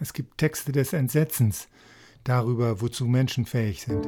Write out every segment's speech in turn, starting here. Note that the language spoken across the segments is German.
Es gibt Texte des Entsetzens darüber, wozu Menschen fähig sind.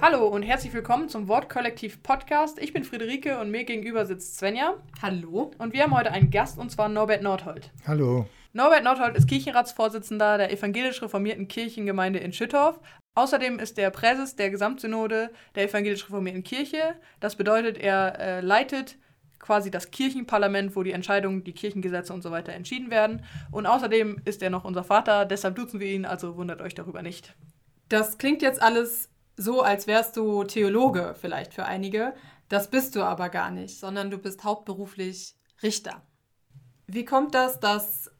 Hallo und herzlich willkommen zum Wortkollektiv Podcast. Ich bin Friederike und mir gegenüber sitzt Svenja. Hallo. Und wir haben heute einen Gast und zwar Norbert Nordhold. Hallo. Norbert Nordhold ist Kirchenratsvorsitzender der evangelisch reformierten Kirchengemeinde in Schüttorf. Außerdem ist er Präses der Gesamtsynode der evangelisch reformierten Kirche. Das bedeutet, er äh, leitet quasi das Kirchenparlament, wo die Entscheidungen, die Kirchengesetze und so weiter entschieden werden. Und außerdem ist er noch unser Vater, deshalb duzen wir ihn, also wundert euch darüber nicht. Das klingt jetzt alles so, als wärst du Theologe vielleicht für einige. Das bist du aber gar nicht, sondern du bist hauptberuflich Richter. Wie kommt das, dass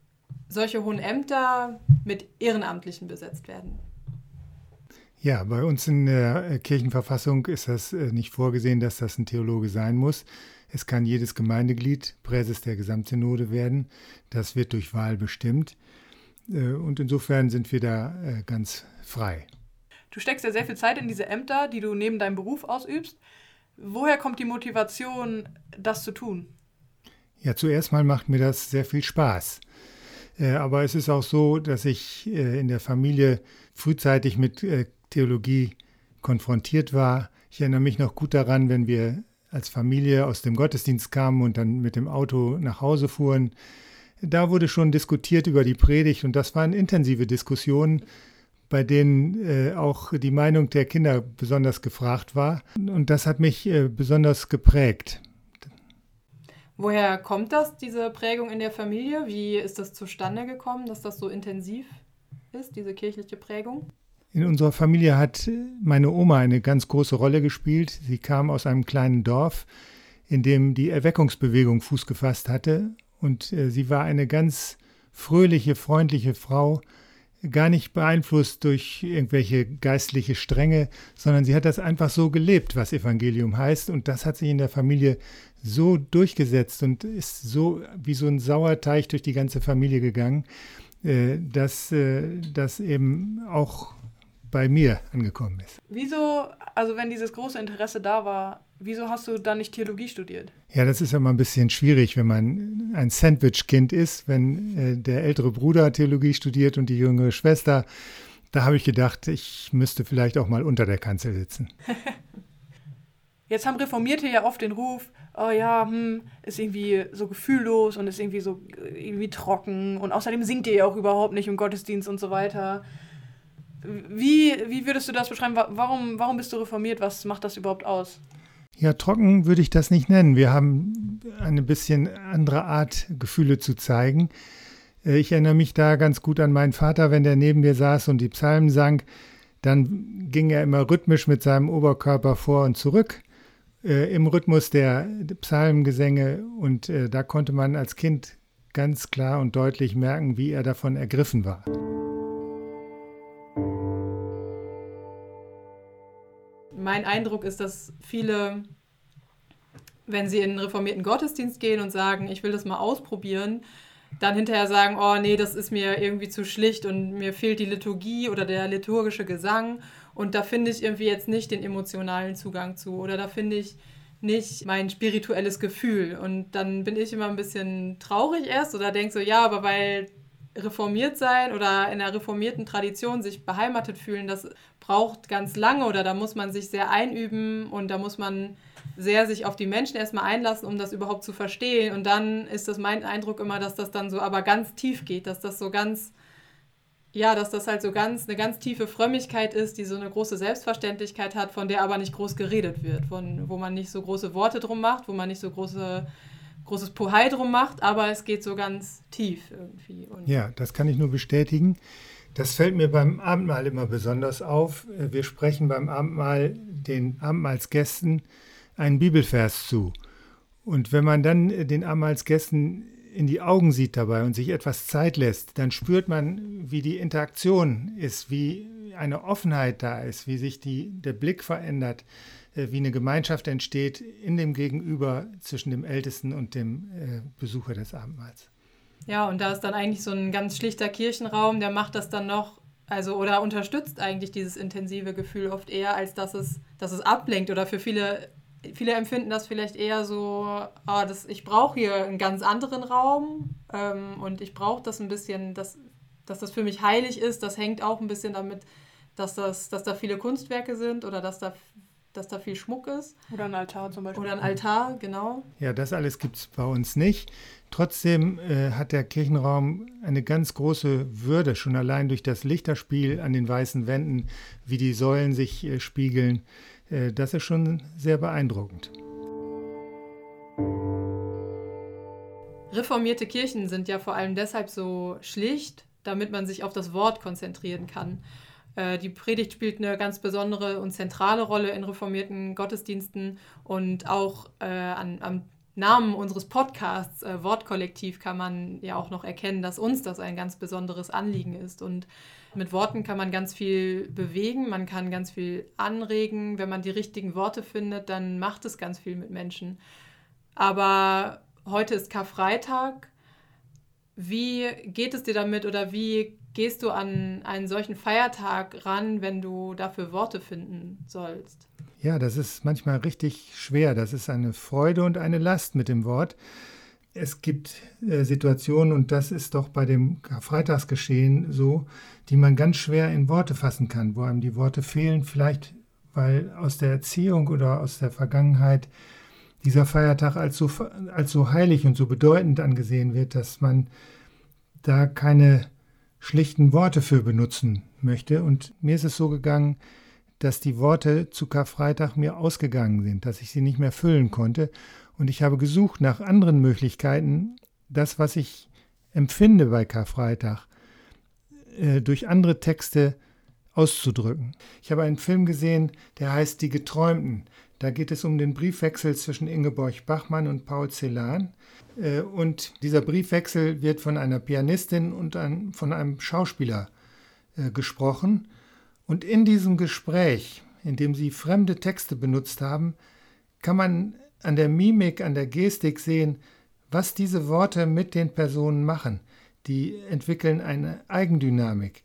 solche hohen Ämter mit Ehrenamtlichen besetzt werden? Ja, bei uns in der Kirchenverfassung ist das äh, nicht vorgesehen, dass das ein Theologe sein muss. Es kann jedes Gemeindeglied Präses der Gesamtsynode werden. Das wird durch Wahl bestimmt. Äh, und insofern sind wir da ganz frei. Du steckst ja sehr viel Zeit in diese Ämter, die du neben deinem Beruf ausübst. Woher kommt die Motivation, das zu tun? Ja, zuerst mal macht mir das sehr viel Spaß. Aber es ist auch so, dass ich in der Familie frühzeitig mit Theologie konfrontiert war. Ich erinnere mich noch gut daran, wenn wir als Familie aus dem Gottesdienst kamen und dann mit dem Auto nach Hause fuhren. Da wurde schon diskutiert über die Predigt und das waren intensive Diskussionen, bei denen äh, auch die Meinung der Kinder besonders gefragt war. Und das hat mich äh, besonders geprägt. Woher kommt das, diese Prägung in der Familie? Wie ist das zustande gekommen, dass das so intensiv ist, diese kirchliche Prägung? In unserer Familie hat meine Oma eine ganz große Rolle gespielt. Sie kam aus einem kleinen Dorf, in dem die Erweckungsbewegung Fuß gefasst hatte. Und äh, sie war eine ganz fröhliche, freundliche Frau, gar nicht beeinflusst durch irgendwelche geistliche Stränge, sondern sie hat das einfach so gelebt, was Evangelium heißt. Und das hat sich in der Familie so durchgesetzt und ist so wie so ein Sauerteig durch die ganze Familie gegangen, äh, dass äh, das eben auch bei mir angekommen ist. Wieso, also wenn dieses große Interesse da war, wieso hast du dann nicht Theologie studiert? Ja, das ist ja mal ein bisschen schwierig, wenn man ein Sandwich-Kind ist, wenn äh, der ältere Bruder Theologie studiert und die jüngere Schwester. Da habe ich gedacht, ich müsste vielleicht auch mal unter der Kanzel sitzen. Jetzt haben Reformierte ja oft den Ruf, oh ja, hm, ist irgendwie so gefühllos und ist irgendwie so irgendwie trocken und außerdem singt ihr ja auch überhaupt nicht im Gottesdienst und so weiter. Wie, wie würdest du das beschreiben? Warum, warum bist du reformiert? Was macht das überhaupt aus? Ja, trocken würde ich das nicht nennen. Wir haben eine bisschen andere Art, Gefühle zu zeigen. Äh, ich erinnere mich da ganz gut an meinen Vater, wenn der neben mir saß und die Psalmen sang, dann ging er immer rhythmisch mit seinem Oberkörper vor und zurück äh, im Rhythmus der Psalmgesänge und äh, da konnte man als Kind ganz klar und deutlich merken, wie er davon ergriffen war. Mein Eindruck ist, dass viele, wenn sie in einen reformierten Gottesdienst gehen und sagen, ich will das mal ausprobieren, dann hinterher sagen, oh nee, das ist mir irgendwie zu schlicht und mir fehlt die Liturgie oder der liturgische Gesang. Und da finde ich irgendwie jetzt nicht den emotionalen Zugang zu oder da finde ich nicht mein spirituelles Gefühl. Und dann bin ich immer ein bisschen traurig erst oder denke so, ja, aber weil reformiert sein oder in einer reformierten Tradition sich beheimatet fühlen, das braucht ganz lange oder da muss man sich sehr einüben und da muss man sehr sich auf die Menschen erstmal einlassen, um das überhaupt zu verstehen. Und dann ist das mein Eindruck immer, dass das dann so aber ganz tief geht, dass das so ganz, ja, dass das halt so ganz, eine ganz tiefe Frömmigkeit ist, die so eine große Selbstverständlichkeit hat, von der aber nicht groß geredet wird, von, wo man nicht so große Worte drum macht, wo man nicht so große großes Pohai drum macht, aber es geht so ganz tief irgendwie. Und ja, das kann ich nur bestätigen. Das fällt mir beim Abendmahl immer besonders auf. Wir sprechen beim Abendmahl den Abendmahlsgästen einen Bibelvers zu. Und wenn man dann den Abendmahlsgästen in die Augen sieht dabei und sich etwas Zeit lässt, dann spürt man, wie die Interaktion ist, wie eine Offenheit da ist, wie sich die, der Blick verändert, wie eine Gemeinschaft entsteht in dem Gegenüber zwischen dem Ältesten und dem äh, Besucher des Abendmahls. Ja, und da ist dann eigentlich so ein ganz schlichter Kirchenraum, der macht das dann noch, also oder unterstützt eigentlich dieses intensive Gefühl oft eher, als dass es, dass es ablenkt oder für viele Viele empfinden das vielleicht eher so, ah, das, ich brauche hier einen ganz anderen Raum ähm, und ich brauche das ein bisschen, dass, dass das für mich heilig ist. Das hängt auch ein bisschen damit, dass, das, dass da viele Kunstwerke sind oder dass da, dass da viel Schmuck ist. Oder ein Altar zum Beispiel. Oder ein Altar, genau. Ja, das alles gibt es bei uns nicht. Trotzdem äh, hat der Kirchenraum eine ganz große Würde, schon allein durch das Lichterspiel an den weißen Wänden, wie die Säulen sich äh, spiegeln. Äh, das ist schon sehr beeindruckend. Reformierte Kirchen sind ja vor allem deshalb so schlicht, damit man sich auf das Wort konzentrieren kann. Äh, die Predigt spielt eine ganz besondere und zentrale Rolle in reformierten Gottesdiensten und auch äh, an, am Namen unseres Podcasts äh, Wortkollektiv kann man ja auch noch erkennen, dass uns das ein ganz besonderes Anliegen ist. Und mit Worten kann man ganz viel bewegen, man kann ganz viel anregen. Wenn man die richtigen Worte findet, dann macht es ganz viel mit Menschen. Aber heute ist Karfreitag. Wie geht es dir damit oder wie gehst du an einen solchen Feiertag ran, wenn du dafür Worte finden sollst? Ja, das ist manchmal richtig schwer. Das ist eine Freude und eine Last mit dem Wort. Es gibt äh, Situationen, und das ist doch bei dem Freitagsgeschehen so, die man ganz schwer in Worte fassen kann, wo einem die Worte fehlen, vielleicht weil aus der Erziehung oder aus der Vergangenheit dieser Feiertag als so, als so heilig und so bedeutend angesehen wird, dass man da keine schlichten Worte für benutzen möchte. Und mir ist es so gegangen, dass die Worte zu Karfreitag mir ausgegangen sind, dass ich sie nicht mehr füllen konnte. Und ich habe gesucht nach anderen Möglichkeiten, das, was ich empfinde bei Karfreitag, äh, durch andere Texte auszudrücken. Ich habe einen Film gesehen, der heißt Die Geträumten. Da geht es um den Briefwechsel zwischen Ingeborg Bachmann und Paul Celan. Äh, und dieser Briefwechsel wird von einer Pianistin und von einem Schauspieler äh, gesprochen. Und in diesem Gespräch, in dem sie fremde Texte benutzt haben, kann man an der Mimik, an der Gestik sehen, was diese Worte mit den Personen machen. Die entwickeln eine Eigendynamik.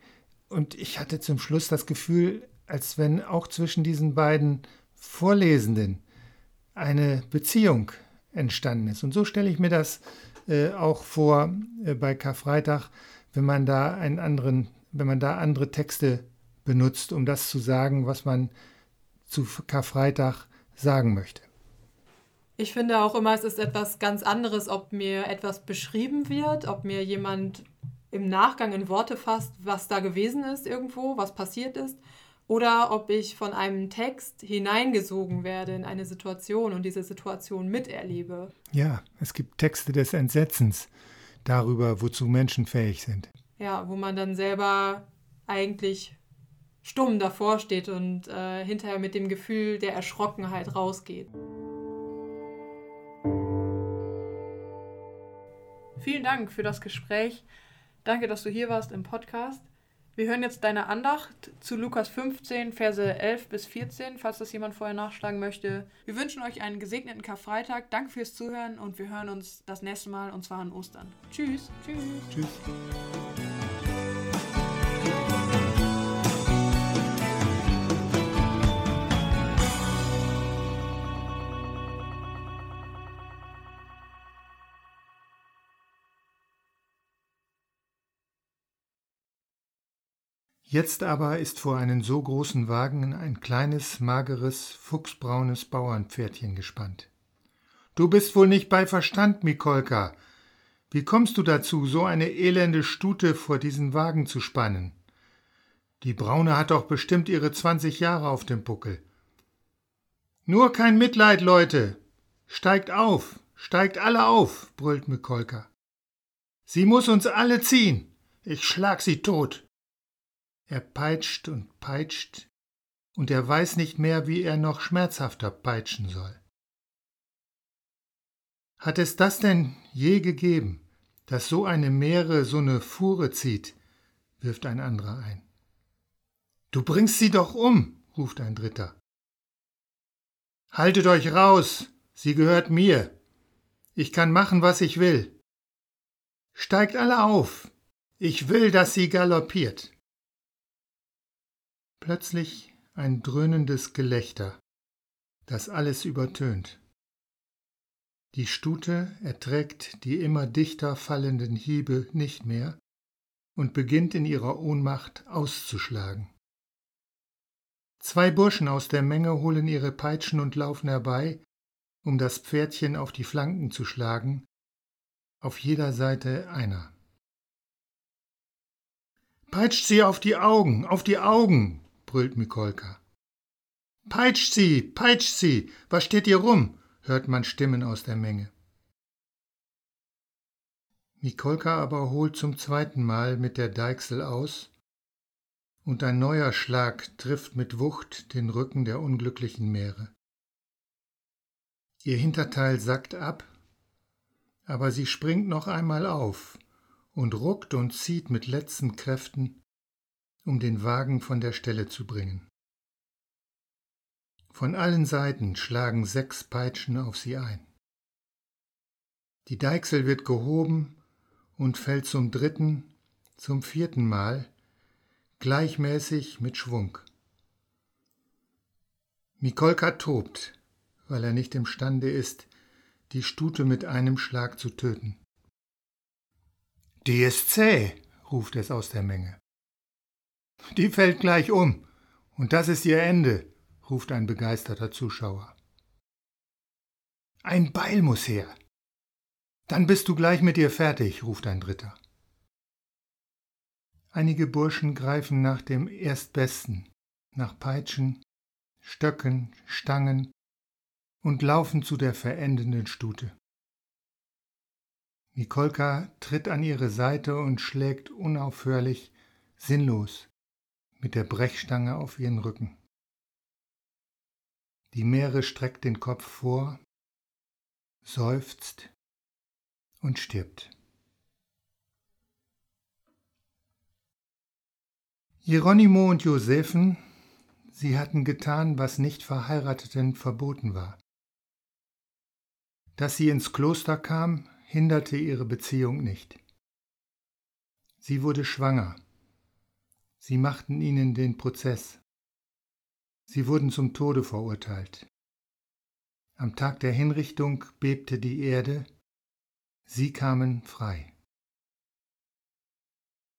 Und ich hatte zum Schluss das Gefühl, als wenn auch zwischen diesen beiden Vorlesenden eine Beziehung entstanden ist. Und so stelle ich mir das äh, auch vor äh, bei Karfreitag, wenn man da einen anderen, wenn man da andere Texte benutzt, um das zu sagen, was man zu Karfreitag sagen möchte. Ich finde auch immer, es ist etwas ganz anderes, ob mir etwas beschrieben wird, ob mir jemand im Nachgang in Worte fasst, was da gewesen ist irgendwo, was passiert ist, oder ob ich von einem Text hineingesogen werde in eine Situation und diese Situation miterlebe. Ja, es gibt Texte des Entsetzens darüber, wozu Menschen fähig sind. Ja, wo man dann selber eigentlich stumm davor steht und äh, hinterher mit dem Gefühl der Erschrockenheit rausgeht. Vielen Dank für das Gespräch. Danke, dass du hier warst im Podcast. Wir hören jetzt deine Andacht zu Lukas 15, Verse 11 bis 14, falls das jemand vorher nachschlagen möchte. Wir wünschen euch einen gesegneten Karfreitag. Danke fürs Zuhören und wir hören uns das nächste Mal und zwar an Ostern. Tschüss. Tschüss. Tschüss. Jetzt aber ist vor einen so großen Wagen ein kleines, mageres, fuchsbraunes Bauernpferdchen gespannt. Du bist wohl nicht bei Verstand, Mikolka. Wie kommst du dazu, so eine elende Stute vor diesen Wagen zu spannen? Die Braune hat doch bestimmt ihre zwanzig Jahre auf dem Buckel. Nur kein Mitleid, Leute! Steigt auf! Steigt alle auf! brüllt Mikolka. Sie muss uns alle ziehen! Ich schlag sie tot! Er peitscht und peitscht, und er weiß nicht mehr, wie er noch schmerzhafter peitschen soll. Hat es das denn je gegeben, dass so eine Meere so eine Fuhre zieht? wirft ein anderer ein. Du bringst sie doch um, ruft ein dritter. Haltet euch raus, sie gehört mir. Ich kann machen, was ich will. Steigt alle auf, ich will, dass sie galoppiert. Plötzlich ein dröhnendes Gelächter. das alles übertönt. Die Stute erträgt die immer dichter fallenden Hiebe nicht mehr und beginnt in ihrer Ohnmacht auszuschlagen. Zwei Burschen aus der Menge holen ihre Peitschen und laufen herbei, um das Pferdchen auf die Flanken zu schlagen, auf jeder Seite einer. Peitscht sie auf die Augen, auf die Augen, brüllt Mikolka. Peitscht sie, peitscht sie, was steht ihr rum? hört man Stimmen aus der Menge. Mikolka aber holt zum zweiten Mal mit der Deichsel aus, und ein neuer Schlag trifft mit Wucht den Rücken der unglücklichen Meere. Ihr Hinterteil sackt ab, aber sie springt noch einmal auf und ruckt und zieht mit letzten Kräften, um den Wagen von der Stelle zu bringen. Von allen Seiten schlagen sechs Peitschen auf sie ein. Die Deichsel wird gehoben und fällt zum dritten, zum vierten Mal, gleichmäßig mit Schwung. Mikolka tobt, weil er nicht imstande ist, die Stute mit einem Schlag zu töten. Die ist zäh, ruft es aus der Menge. Die fällt gleich um, und das ist ihr Ende, ruft ein begeisterter Zuschauer. Ein Beil muss her. Dann bist du gleich mit ihr fertig, ruft ein Dritter. Einige Burschen greifen nach dem Erstbesten, nach Peitschen, Stöcken, Stangen und laufen zu der verendenden Stute. Nikolka tritt an ihre Seite und schlägt unaufhörlich, sinnlos, mit der Brechstange auf ihren Rücken. Die Meere streckt den Kopf vor, seufzt und stirbt. Hieronymo und Josephen, sie hatten getan, was nicht Verheirateten verboten war. Dass sie ins Kloster kam, hinderte ihre Beziehung nicht. Sie wurde schwanger. Sie machten ihnen den Prozess. Sie wurden zum Tode verurteilt. Am Tag der Hinrichtung bebte die Erde, sie kamen frei.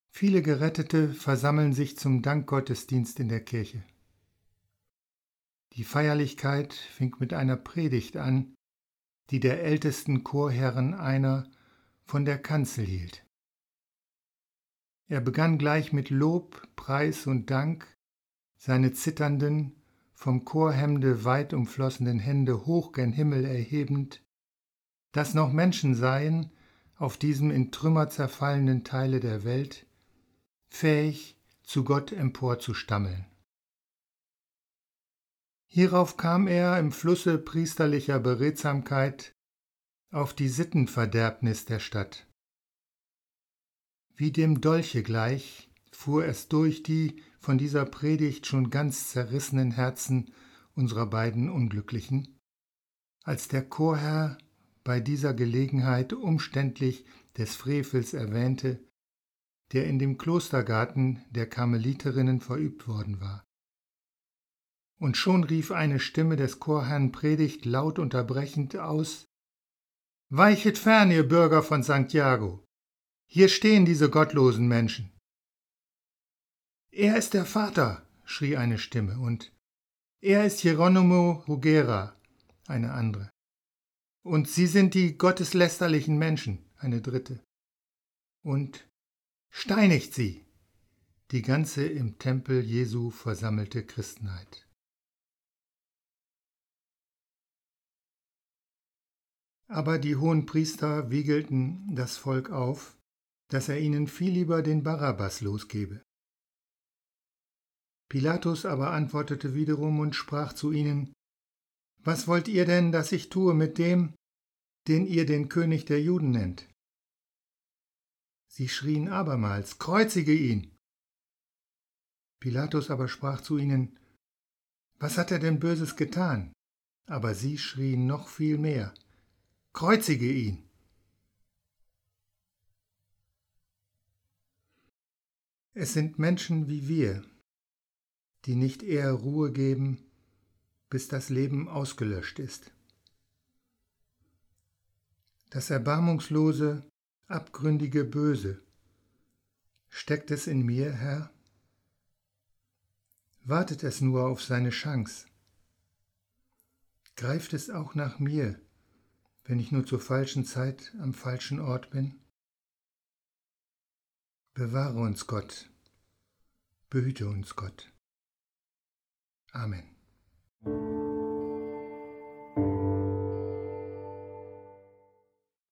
Viele Gerettete versammeln sich zum Dankgottesdienst in der Kirche. Die Feierlichkeit fing mit einer Predigt an, die der ältesten Chorherren einer von der Kanzel hielt. Er begann gleich mit Lob, Preis und Dank seine zitternden, vom Chorhemde weit umflossenen Hände hoch gen Himmel erhebend, dass noch Menschen seien, auf diesem in Trümmer zerfallenen Teile der Welt, fähig, zu Gott emporzustammeln. Hierauf kam er im Flusse priesterlicher Beredsamkeit auf die Sittenverderbnis der Stadt. Wie dem Dolche gleich fuhr es durch die von dieser Predigt schon ganz zerrissenen Herzen unserer beiden Unglücklichen, als der Chorherr bei dieser Gelegenheit umständlich des Frevels erwähnte, der in dem Klostergarten der Karmeliterinnen verübt worden war. Und schon rief eine Stimme des Chorherrn Predigt laut unterbrechend aus Weichet fern, ihr Bürger von Santiago. Hier stehen diese gottlosen Menschen. Er ist der Vater, schrie eine Stimme, und er ist Hieronymo Rugera, eine andere. Und sie sind die gotteslästerlichen Menschen, eine dritte. Und steinigt sie, die ganze im Tempel Jesu versammelte Christenheit. Aber die hohen Priester wiegelten das Volk auf, dass er ihnen viel lieber den Barabbas losgebe. Pilatus aber antwortete wiederum und sprach zu ihnen, Was wollt ihr denn, dass ich tue mit dem, den ihr den König der Juden nennt? Sie schrien abermals, Kreuzige ihn! Pilatus aber sprach zu ihnen, Was hat er denn Böses getan? Aber sie schrien noch viel mehr, Kreuzige ihn! Es sind Menschen wie wir, die nicht eher Ruhe geben, bis das Leben ausgelöscht ist. Das erbarmungslose, abgründige Böse, steckt es in mir, Herr? Wartet es nur auf seine Chance? Greift es auch nach mir, wenn ich nur zur falschen Zeit am falschen Ort bin? Bewahre uns Gott, behüte uns Gott. Amen.